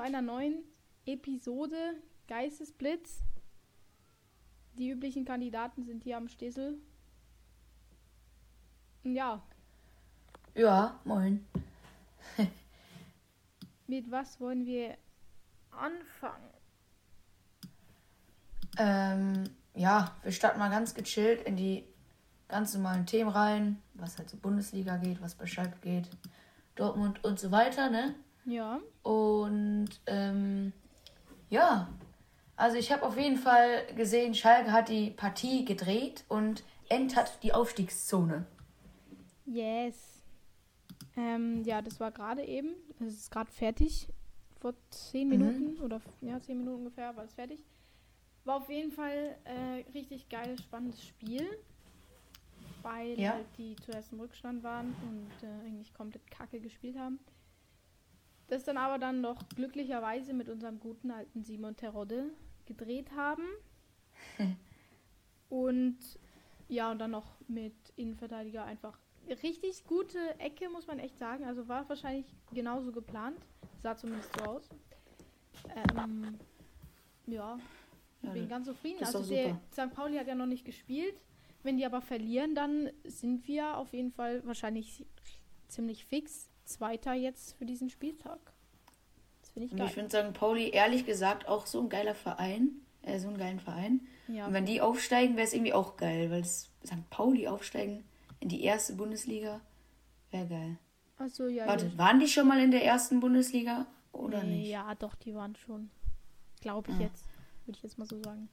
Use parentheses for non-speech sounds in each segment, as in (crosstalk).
zu einer neuen Episode Geistesblitz. Die üblichen Kandidaten sind hier am Stessel. Ja. Ja, moin. (laughs) Mit was wollen wir anfangen? Ähm, ja, wir starten mal ganz gechillt in die ganz normalen Themen rein, was halt so Bundesliga geht, was bei Schalke geht, Dortmund und so weiter, ne? Ja. Und ähm, ja, also ich habe auf jeden Fall gesehen, Schalke hat die Partie gedreht und entert die Aufstiegszone. Yes. Ähm, ja, das war gerade eben. Es ist gerade fertig. Vor zehn Mhm. Minuten oder ja, zehn Minuten ungefähr war es fertig. War auf jeden Fall äh, richtig geiles, spannendes Spiel. Weil Ja. halt die zuerst im Rückstand waren und äh, eigentlich komplett kacke gespielt haben. Das dann aber dann noch glücklicherweise mit unserem guten alten Simon Terodde gedreht haben. (laughs) und ja, und dann noch mit Innenverteidiger einfach richtig gute Ecke, muss man echt sagen. Also war wahrscheinlich genauso geplant. Sah zumindest so aus. Ähm, ja, Ja, bin ganz zufrieden. Also der. St. Pauli hat ja noch nicht gespielt. Wenn die aber verlieren, dann sind wir auf jeden Fall wahrscheinlich ziemlich fix Zweiter jetzt für diesen Spieltag. Das finde ich Und geil. ich finde St. Pauli ehrlich gesagt auch so ein geiler Verein. Äh, so einen geilen Verein. ja, Und wenn die aufsteigen, wäre es irgendwie auch geil, weil das St. Pauli aufsteigen in die erste Bundesliga wäre geil. also ja, Warte, ja. waren die schon mal in der ersten Bundesliga oder Nee, nicht? Ja, doch, die waren schon. Glaube ich Ah. jetzt. Würde ich jetzt mal so sagen.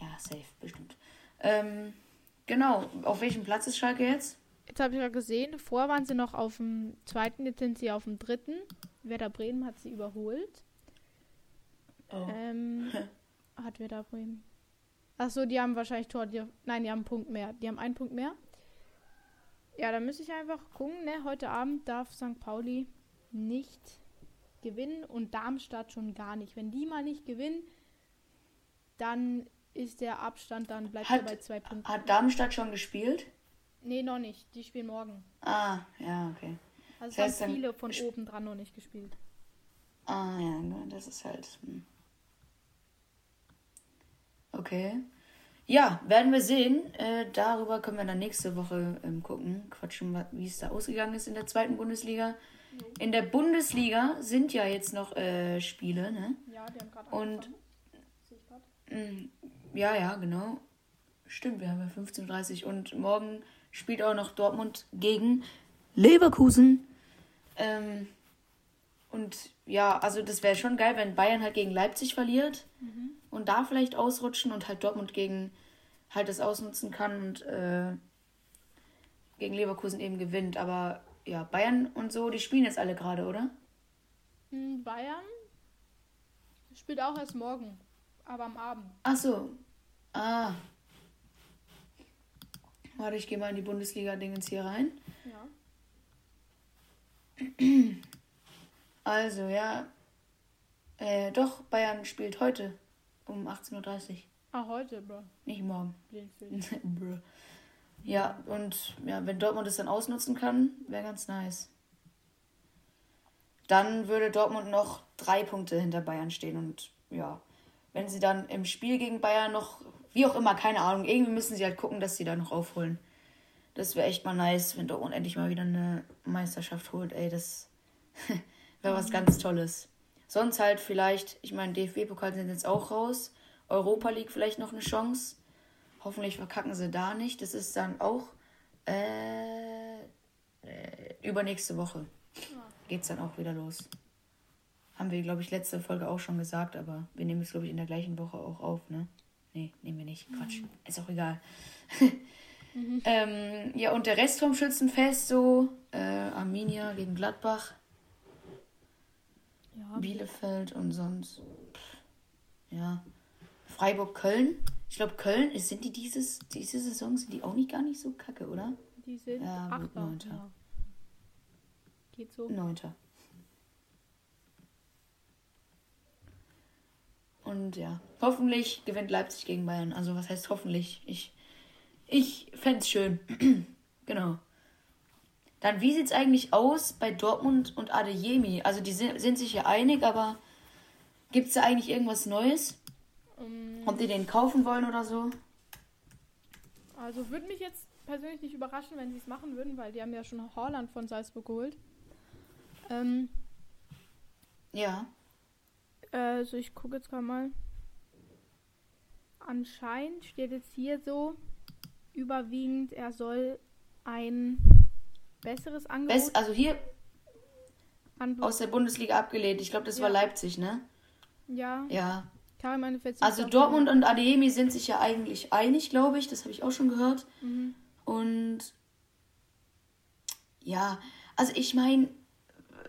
Ja, safe, bestimmt. Ähm, genau, auf welchem Platz ist Schalke jetzt? Jetzt habe ich ja gesehen, vorher waren sie noch auf dem zweiten, jetzt sind sie auf dem dritten. Werder Bremen hat sie überholt. Oh. Ähm, (laughs) hat Werder Bremen. Achso, die haben wahrscheinlich Tor. Die, nein, die haben einen Punkt mehr. Die haben einen Punkt mehr. Ja, dann müsste ich einfach gucken, ne? Heute Abend darf St. Pauli nicht gewinnen und Darmstadt schon gar nicht. Wenn die mal nicht gewinnen, dann ist der Abstand, dann bleibt er Hat- bei zwei Punkten. Hat Darmstadt schon gespielt? Nee, noch nicht. Die spielen morgen. Ah, ja, okay. Also es Das heißt, haben viele von oben dran noch nicht gespielt. Ah, ja, ne, das ist halt. Hm. Okay. Ja, werden wir sehen. Äh, darüber können wir dann nächste Woche ähm, gucken, quatschen, wie es da ausgegangen ist in der zweiten Bundesliga. In der Bundesliga sind ja jetzt noch äh, Spiele, ne? Ja, die haben gerade Und- grad. Mm, Ja, ja, genau. Stimmt, wir haben ja 15.30 Uhr und morgen spielt auch noch Dortmund gegen Leverkusen. Ähm, und ja, also das wäre schon geil, wenn Bayern halt gegen Leipzig verliert und da vielleicht ausrutschen und halt Dortmund gegen halt das ausnutzen kann und äh, gegen Leverkusen eben gewinnt. Aber ja, Bayern und so, die spielen jetzt alle gerade, oder? Hm, Bayern spielt auch erst morgen, aber am Abend. Ach so. Ah. Warte, ich gehe mal in die Bundesliga-Dingens hier rein. Ja. (clears throat) Also, ja. Äh, doch, Bayern spielt heute um 18.30 Uhr. Ah, heute, bro. Nicht morgen. (laughs) Bruh. ja, und ja, wenn Dortmund es dann ausnutzen kann, wäre ganz nice. Dann würde Dortmund noch drei Punkte hinter Bayern stehen und ja, wenn sie dann im Spiel gegen Bayern noch, wie auch immer, keine Ahnung, irgendwie müssen sie halt gucken, dass sie da noch aufholen. Das wäre echt mal nice, wenn Dortmund endlich mal wieder eine Meisterschaft holt. Ey, das (laughs) wäre was ganz Tolles. Sonst halt vielleicht, ich meine, DFB-Pokal sind jetzt auch raus. Europa League vielleicht noch eine Chance. Hoffentlich verkacken sie da nicht. Das ist dann auch äh, äh, übernächste Woche. Geht's dann auch wieder los. Haben wir, glaube ich, letzte Folge auch schon gesagt, aber wir nehmen es, glaube ich, in der gleichen Woche auch auf, ne? Nee, nehmen wir nicht. Quatsch. Ist auch egal. (laughs) ähm, ja, und der Rest vom Schützenfest so, äh, Arminia gegen Gladbach, Ja. Bielefeld und sonst. Ja. Freiburg, Köln. Ich glaube, Köln, sind die dieses, diese Saison, sind die auch nicht gar nicht so kacke, oder? Die sind Ja, gut, Achter. Neunter. Ja. Geht so. Neunter. Und ja, hoffentlich gewinnt Leipzig gegen Bayern. Also was heißt hoffentlich? Ich, ich fände es schön. (clears throat) genau. Dann, wie sieht es eigentlich aus bei Dortmund und Adeyemi? Also, die sind, sind sich ja einig, aber gibt es da eigentlich irgendwas Neues? Ähm, Ob die den kaufen wollen oder so? also würde mich jetzt persönlich nicht überraschen, wenn sie es machen würden, weil die haben ja schon Holland von Salzburg geholt. Ähm, Ja. Also ich gucke jetzt gerade mal. Anscheinend steht jetzt hier so überwiegend, er soll ein besseres Angebot Best, also hier anbieten. aus der Bundesliga abgelehnt. Ich glaube, das war Ja. Leipzig, ne? Ja, Ja. Karim. Also Dortmund und Adeyemi sind sich ja eigentlich einig, glaube ich. Das habe ich auch schon gehört. Mhm. Und ja, also ich meine,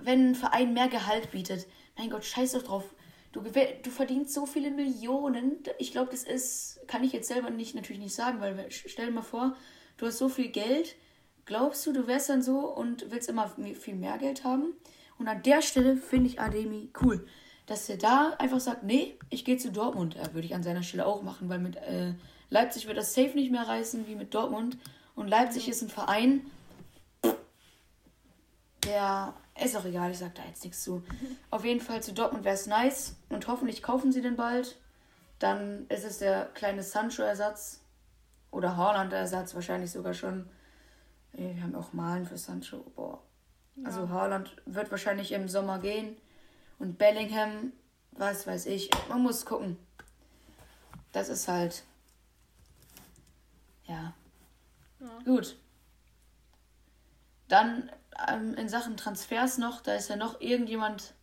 wenn ein Verein mehr Gehalt bietet, mein Gott, scheiß doch drauf. Du, du verdienst so viele Millionen. Ich glaube, das ist, kann ich jetzt selber nicht natürlich nicht sagen, weil stell dir mal vor, du hast so viel Geld. Glaubst du, du wärst dann so und willst immer viel mehr Geld haben? Und an der Stelle finde ich Ademi cool. Dass er da einfach sagt, nee, ich gehe zu Dortmund. Ja, würde ich an seiner Stelle auch machen, weil mit äh, Leipzig wird das safe nicht mehr reißen wie mit Dortmund. Und Leipzig ist ein Verein, der ist auch egal, ich sag da jetzt nichts zu. Auf jeden Fall zu Dortmund wäre es nice und hoffentlich kaufen sie den bald. Dann ist es der kleine Sancho-Ersatz oder Haaland-Ersatz, wahrscheinlich sogar schon. Wir haben auch Malen für Sancho. Boah. Also Haaland wird wahrscheinlich im Sommer gehen. Und Bellingham, was weiß ich. Man muss gucken. Das ist halt. Ja. Ja. Gut. Dann ähm, in Sachen Transfers noch, da ist ja noch irgendjemand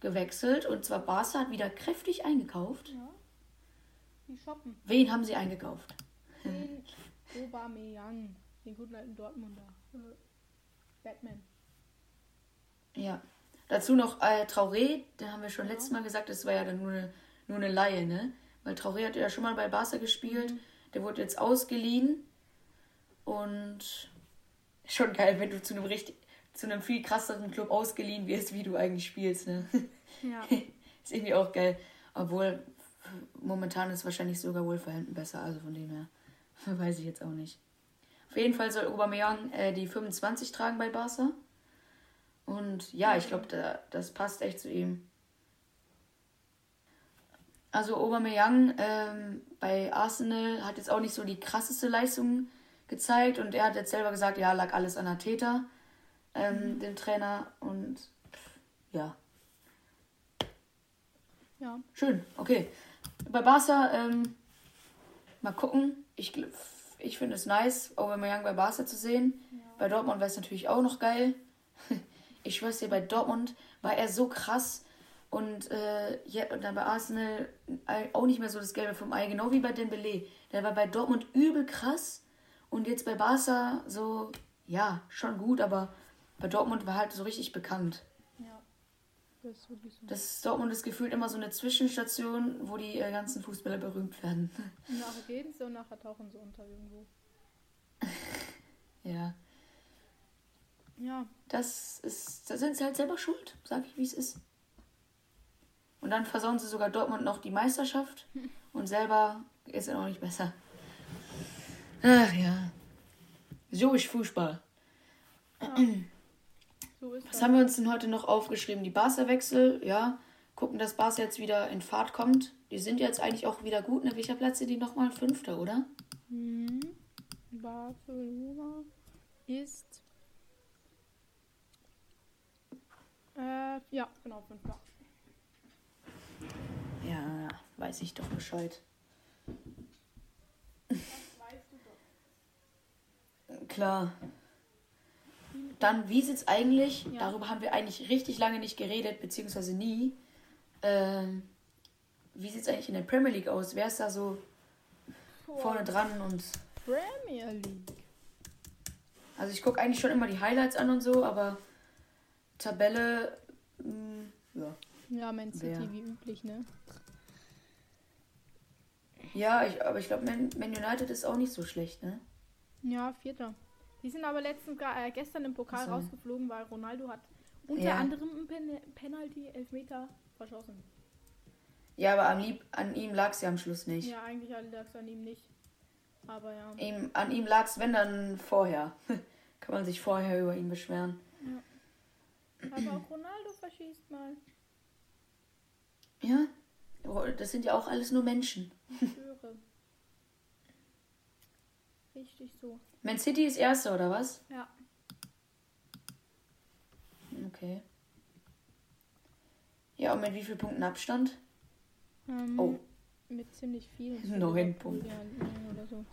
gewechselt. Und zwar Barca hat wieder kräftig eingekauft. Ja. Die shoppen. Wen haben sie eingekauft? Den Aubameyang, den guten alten Dortmunder. Äh, Batman. Ja. Dazu noch äh, Traoré, den haben wir schon letztes Mal gesagt, das war ja dann nur eine, nur eine Laie, ne? Weil Traoré hat ja schon mal bei Barca gespielt. Der wurde jetzt ausgeliehen. Und schon geil, wenn du zu einem richtig, zu einem viel krasseren Club ausgeliehen wirst, wie du eigentlich spielst, ne? Ja. (laughs) ist irgendwie auch geil. Obwohl, momentan ist wahrscheinlich sogar Wolverhampton besser, also von dem her. (laughs) Weiß ich jetzt auch nicht. Auf jeden Fall soll Aubameyang äh, die 25 tragen bei Barca. Und ja, ich glaube, da, das passt echt zu ihm. Also Aubameyang ähm, bei Arsenal hat jetzt auch nicht so die krasseste Leistung gezeigt und er hat jetzt selber gesagt, ja, lag alles an Arteta, ähm, dem Trainer und ja, Ja. Schön, okay. Bei Barca, ähm, mal gucken. Ich, ich finde es nice, Aubameyang bei Barca zu sehen. Bei Dortmund wäre es natürlich auch noch geil. (laughs) Ich schwör's dir, bei Dortmund war er so krass und, äh, ja, und dann bei Arsenal auch nicht mehr so das Gelbe vom Ei, genau wie bei Dembele. Der war bei Dortmund übel krass und jetzt bei Barca so, ja, schon gut, aber bei Dortmund war halt so richtig bekannt. Ja. Das ist wirklich so. Das Dortmund ist gefühlt immer so eine Zwischenstation, wo die äh, ganzen Fußballer berühmt werden. Nachher gehen sie und nachher tauchen sie unter irgendwo. (laughs) ja, Ja. das ist, da sind sie halt selber schuld, sag ich, wie es ist. Und dann versauen sie sogar Dortmund noch die Meisterschaft (laughs) und selber ist es auch nicht besser. Ach ja, so ist Fußball. So ist Was das. haben wir uns denn heute noch aufgeschrieben? Die Barca-Wechsel, ja. Gucken, dass Barca jetzt wieder in Fahrt kommt. Die sind jetzt eigentlich auch wieder gut. Ne? Welcher Platz sind die nochmal? Fünfter, oder? Mhm. Barcelona ist. Äh, ja, genau, fünfter. Ja, weiß ich doch Bescheid. Klar. Dann, wie sieht's eigentlich? Ja. Darüber haben wir eigentlich richtig lange nicht geredet, beziehungsweise nie. Ähm, wie sieht's eigentlich in der Premier League aus? Wer ist da so vorne dran? Und Premier League. also ich gucke eigentlich schon immer die Highlights an und so, aber Tabelle, mh, ja. Ja, Man City Wer? wie üblich, ne? Ja, ich, aber ich glaube, Man, Man United ist auch nicht so schlecht, ne? Ja, vierter. Die sind aber letztens, äh, gestern im Pokal Ach so. rausgeflogen, weil Ronaldo hat unter Ja. anderem einen Pen Penalty, Elfmeter verschossen. Ja, aber am lieb, an ihm lag es ja am Schluss nicht. Ja, eigentlich lag es an ihm nicht. Aber ja. Ihm, an ihm lag es, wenn dann vorher. (laughs) kann man sich vorher über ihn beschweren. Aber auch Ronaldo verschießt mal. Ja, das sind ja auch alles nur Menschen. Ich schwöre. (laughs) Richtig so. Man City ist Erster, oder was? Ja. Okay. Ja, und mit wie vielen Punkten Abstand? Ähm, Oh. Mit ziemlich viel. (laughs) Neun Punkte. So.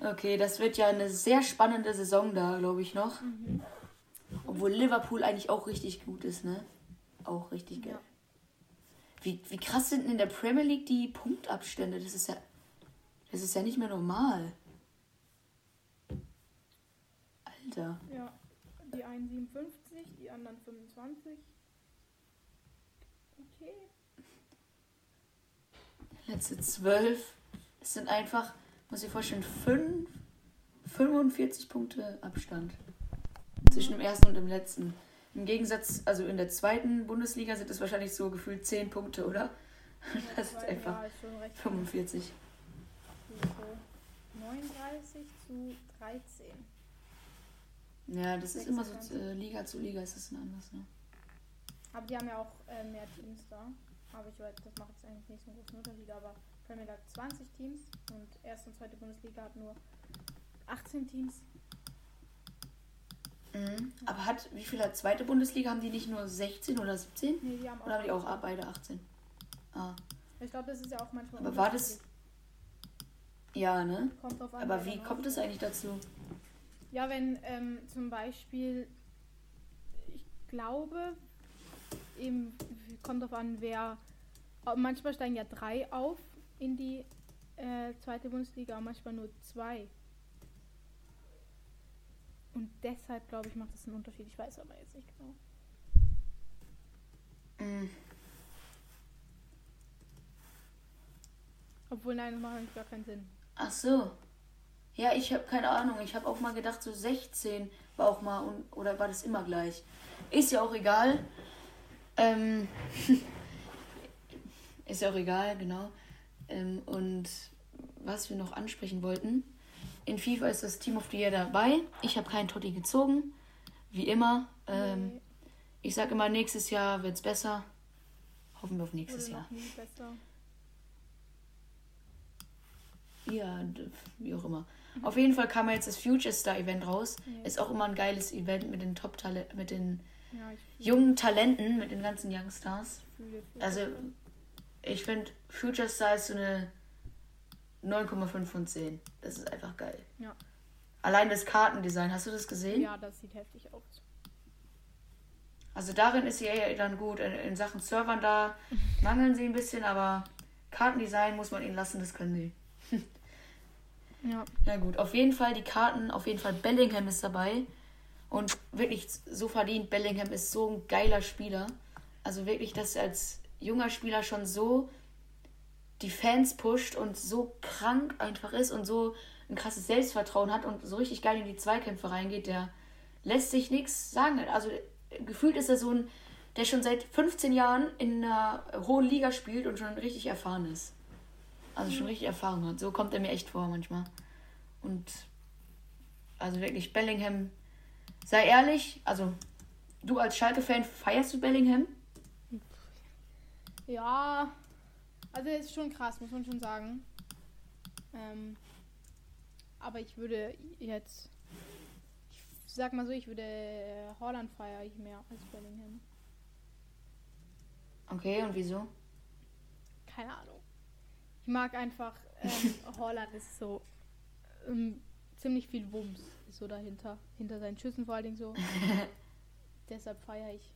Okay, das wird ja eine sehr spannende Saison da, glaube ich, noch. Mhm. Obwohl Liverpool eigentlich auch richtig gut ist, ne? Auch richtig geil. Ja. Wie, wie krass sind denn in der Premier League die Punktabstände? Das ist ja. Das ist ja nicht mehr normal. Alter. Ja. Die einen 57, die anderen 25. Okay. Letzte zwölf. Das sind einfach, muss ich vorstellen, fünf, 45 Punkte Abstand. Zwischen dem ersten und dem letzten. Im Gegensatz, also in der zweiten Bundesliga sind es wahrscheinlich so gefühlt 10 Punkte, oder? (laughs) Das ist einfach Ja, ist schon recht. 45. So 39 zu 13. Ja, das ist immer so 26. äh, Liga zu Liga ist das anders, ne? Aber die haben ja auch äh, mehr Teams da. Aber ich weiß, das macht jetzt eigentlich nicht so einen großen Unterschied. Aber Premier League hat 20 Teams und erste und zweite Bundesliga hat nur 18 Teams. Mhm. Aber hat, wie viel hat zweite Bundesliga? Haben die nicht nur 16 oder 17? Nee, die haben auch. Oder haben die auch beide 18? Ah. Ich glaube, das ist ja auch manchmal. Aber war das-. Ja, ne? Kommt drauf an, Aber wie kommt es eigentlich dazu? Ja, wenn ähm, zum Beispiel, ich glaube, eben kommt drauf an, wer. aber Manchmal steigen ja drei auf in die äh, zweite Bundesliga, manchmal nur zwei. Und deshalb, glaube ich, macht das einen Unterschied. Ich weiß aber jetzt nicht genau. Mhm. Obwohl, nein, das macht eigentlich gar keinen Sinn. Ach so. Ja, ich habe keine Ahnung. Ich habe auch mal gedacht, so 16 war auch mal. Un oder war das immer gleich? Ist ja auch egal. Ähm, (laughs) ist ja auch egal, genau. Ähm, und was wir noch ansprechen wollten. In FIFA ist das Team of the Year dabei. Ich habe keinen Totti gezogen. Wie immer. Ähm, Nee, Ich sage immer, nächstes Jahr wird es besser. Hoffen wir auf nächstes Jahr. noch nie besser. Ja, wie auch immer. Auf jeden Fall kam jetzt das Future Star Event raus. Ja. Ist auch immer ein geiles Event mit den Top Talent, mit den Ja, jungen Talenten, mit den ganzen Youngstars. fühle, fühle Also ich finde Future Star ist so eine 9,5 von 10. Das ist einfach geil. Ja. Allein das Kartendesign, hast du das gesehen? Ja, das sieht heftig aus. Also darin ist sie ja dann gut. In, in Sachen Servern da (laughs) mangeln sie ein bisschen, aber Kartendesign muss man ihnen lassen, das können sie. (laughs) Ja. Ja gut, auf jeden Fall die Karten, auf jeden Fall Bellingham ist dabei. Und wirklich so verdient, Bellingham ist so ein geiler Spieler. Also wirklich, dass er als junger Spieler schon so die Fans pusht und so krank einfach ist und so ein krasses Selbstvertrauen hat und so richtig geil in die Zweikämpfe reingeht, der lässt sich nichts sagen. Also gefühlt ist er so ein, der schon seit 15 Jahren in einer hohen Liga spielt und schon richtig erfahren ist. Also schon richtig Erfahrung hat. So kommt er mir echt vor manchmal. Und also wirklich Bellingham, sei ehrlich, also du als Schalke-Fan feierst du Bellingham? Ja, also ist schon krass, muss man schon sagen. Ähm, aber ich würde jetzt, ich sag mal so, ich würde Holland feiere ich mehr als Bellingham. Okay, und wieso? Keine Ahnung. Ich mag einfach, ähm, (laughs) Holland ist so ähm, ziemlich viel Wumms ist so dahinter, hinter seinen Schüssen vor allen Dingen so. (laughs) Deshalb feiere ich.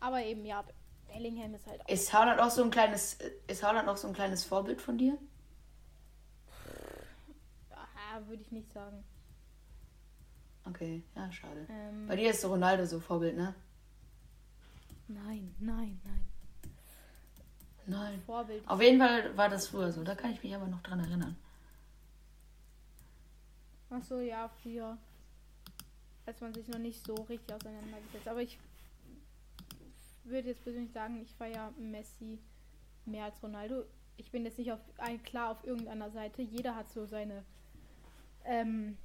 Aber eben ja, Bellingham ist halt auch Ist Haaland auch so ein kleines, ist Haaland auch so ein kleines Vorbild von dir? Ah, würde ich nicht sagen. Okay, ja, schade. Ähm, Bei dir ist so Ronaldo so Vorbild, ne? nein, nein, nein. Nein. Vorbild. Auf jeden Fall war das früher so, da kann ich mich aber noch dran erinnern. Ach so, ja, früher. Als man sich noch nicht so richtig auseinandergesetzt. Aber ich würde jetzt persönlich sagen, ich feiere Messi mehr als Ronaldo. Ich bin jetzt nicht auf ein, klar auf irgendeiner Seite. Jeder hat so seine ähm,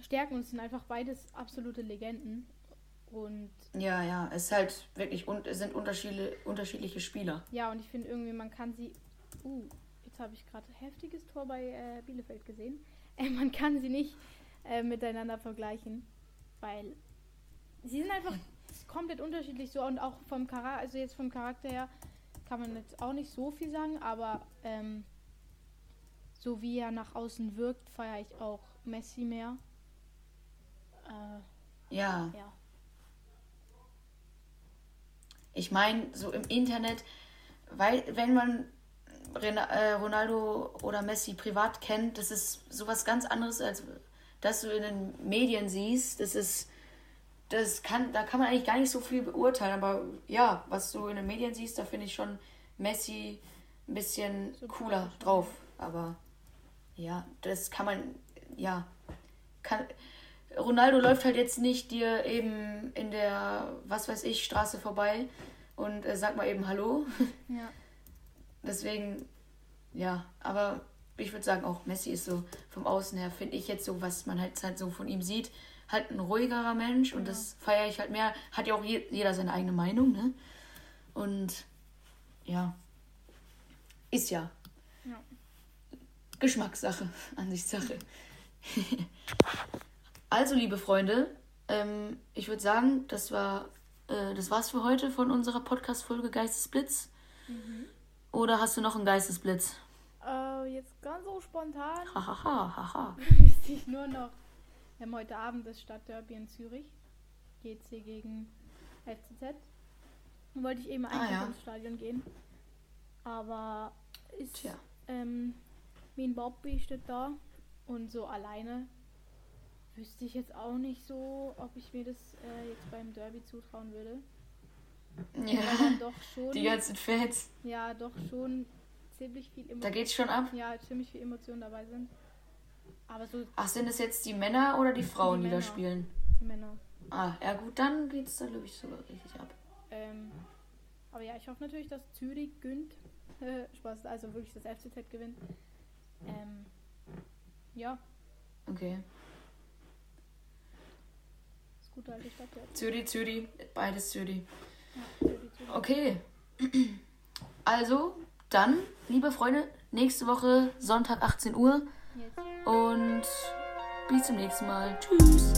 Stärken und es sind einfach beides absolute Legenden. Und Ja, ja, es ist halt wirklich un es sind unterschiedliche, unterschiedliche Spieler. ja, und ich finde irgendwie, man kann sie. Uh, jetzt habe ich gerade heftiges Tor bei äh, Bielefeld gesehen. (laughs) Äh, man kann sie nicht äh, miteinander vergleichen, weil sie sind einfach (laughs) komplett unterschiedlich so und auch vom Charakter, also jetzt vom Charakter her kann man jetzt auch nicht so viel sagen, aber ähm, so wie er nach außen wirkt, feiere ich auch Messi mehr. Äh, Ja, ja. Ich meine, so im Internet, weil wenn man äh, Ronaldo oder Messi privat kennt, das ist sowas ganz anderes, als das du in den Medien siehst. Das ist, das kann, da kann man eigentlich gar nicht so viel beurteilen. Aber ja, was du in den Medien siehst, da finde ich schon Messi ein bisschen cooler drauf. Aber ja, das kann man, ja, kann. Ronaldo läuft halt jetzt nicht dir eben in der, was weiß ich, Straße vorbei und äh, sagt mal eben Hallo. (laughs) Ja. Deswegen, ja, aber ich würde sagen, auch Messi ist so vom Außen her, finde ich jetzt so, was man halt, halt so von ihm sieht, halt ein ruhigerer Mensch und das feiere ich halt mehr. Hat ja auch je, jeder seine eigene Meinung, ne? Und ja, ist ja Ja. Geschmackssache, (laughs) Ansichtssache. (laughs) also, liebe Freunde, ähm, ich würde sagen, das war äh, das war's für heute von unserer Podcast-Folge Geistesblitz. Oder hast du noch einen Geistesblitz? Äh, jetzt ganz so spontan Hahaha, haha. wüsste ich nur noch. Wir haben heute Abend das Stadtderby in Zürich. GC gegen FCZ. Da wollte ich eben eigentlich ja. ins Stadion gehen. Aber ist Tja. ähm, Mean Bobby steht da. Und so alleine wüsste ich jetzt auch nicht so, ob ich mir das äh, jetzt beim Derby zutrauen würde. Ja, doch schon, die ganzen Fans. ja, doch schon ziemlich viel Da Emotionen, geht's schon ab. ja, ziemlich viel Emotionen dabei sind. Aber so Ach, sind es jetzt die Männer oder die Frauen, die, Die da spielen? die Männer. Ah, ja gut, dann geht's da, glaube ich, sogar richtig ab. Ähm, aber ja, ich hoffe natürlich, dass Zürich gönnt. (laughs) Spaß, also wirklich das FCZ gewinnt. Ähm, ja, Okay. Gute alte Stadt. Ja, Zürich, Zürich, beides Zürich. Zürich, Zürich. Okay. (clears throat) Also, dann, liebe Freunde, nächste Woche Sonntag 18 Uhr Jetzt. und bis zum nächsten Mal. Tschüss.